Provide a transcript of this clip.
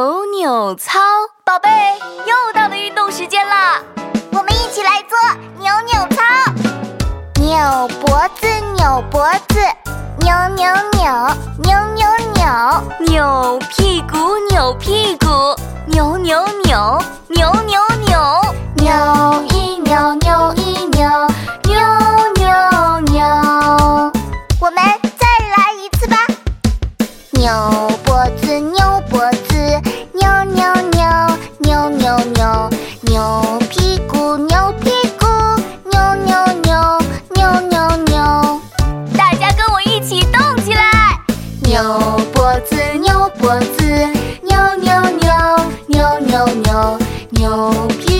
扭扭操，宝贝，又到了运动时间了，我们一起来做扭扭操，扭脖子扭脖子，扭扭扭扭扭扭扭屁股扭屁股，扭扭扭扭扭扭扭一扭扭一扭扭扭扭。我们再来一次吧，扭。扭扭扭屁股扭屁股扭扭扭扭扭扭大家跟我一起动起来。扭脖子扭脖子扭扭扭扭扭扭扭屁